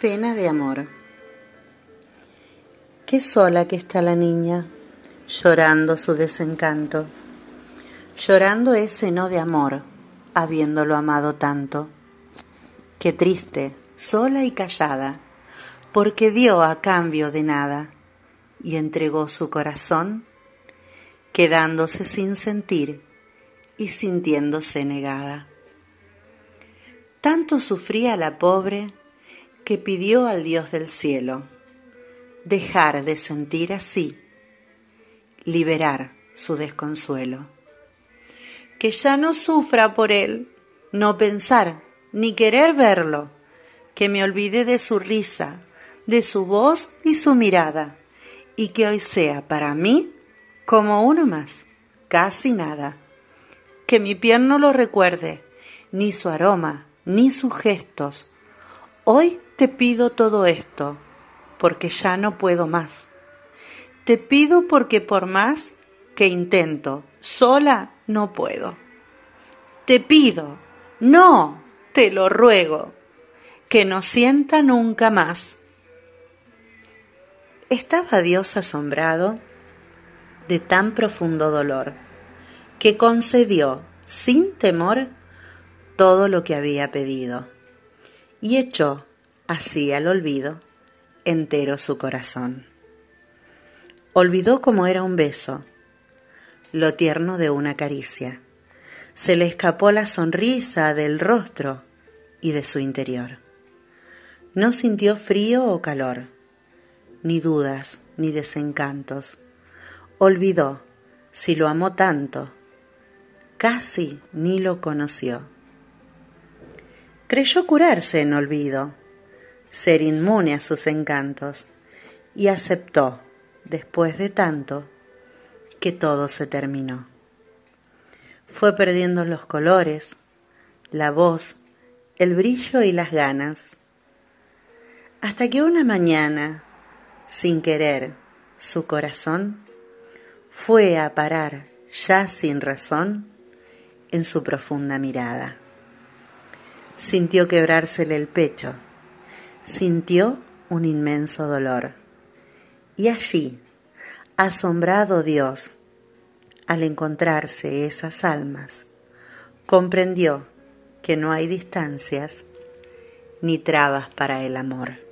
Pena de amor. Qué sola que está la niña, llorando su desencanto, llorando ese no de amor, habiéndolo amado tanto. Qué triste, sola y callada, porque dio a cambio de nada y entregó su corazón, quedándose sin sentir y sintiéndose negada. Tanto sufría la pobre que pidió al Dios del cielo dejar de sentir así, liberar su desconsuelo. Que ya no sufra por él, no pensar ni querer verlo, que me olvide de su risa, de su voz y su mirada, y que hoy sea para mí como uno más, casi nada. Que mi piel no lo recuerde, ni su aroma, ni sus gestos. Hoy te pido todo esto, porque ya no puedo más. Te pido porque por más que intento, sola no puedo. Te pido, no, te lo ruego, que no sienta nunca más. Estaba Dios asombrado de tan profundo dolor, que concedió sin temor todo lo que había pedido, y echó así al olvido entero su corazón. Olvidó cómo era un beso, lo tierno de una caricia. Se le escapó la sonrisa del rostro y de su interior. No sintió frío o calor, ni dudas ni desencantos. Olvidó, si lo amó tanto, casi ni lo conoció. Creyó curarse en olvido, ser inmune a sus encantos, y aceptó, después de tanto, que todo se terminó. Fue perdiendo los colores, la voz, el brillo y las ganas, hasta que una mañana, sin querer, su corazón fue a parar, ya sin razón, en su profunda mirada. Sintió quebrársele el pecho, sintió un inmenso dolor. Y allí, asombrado Dios, al encontrarse esas almas, comprendió que no hay distancias ni trabas para el amor.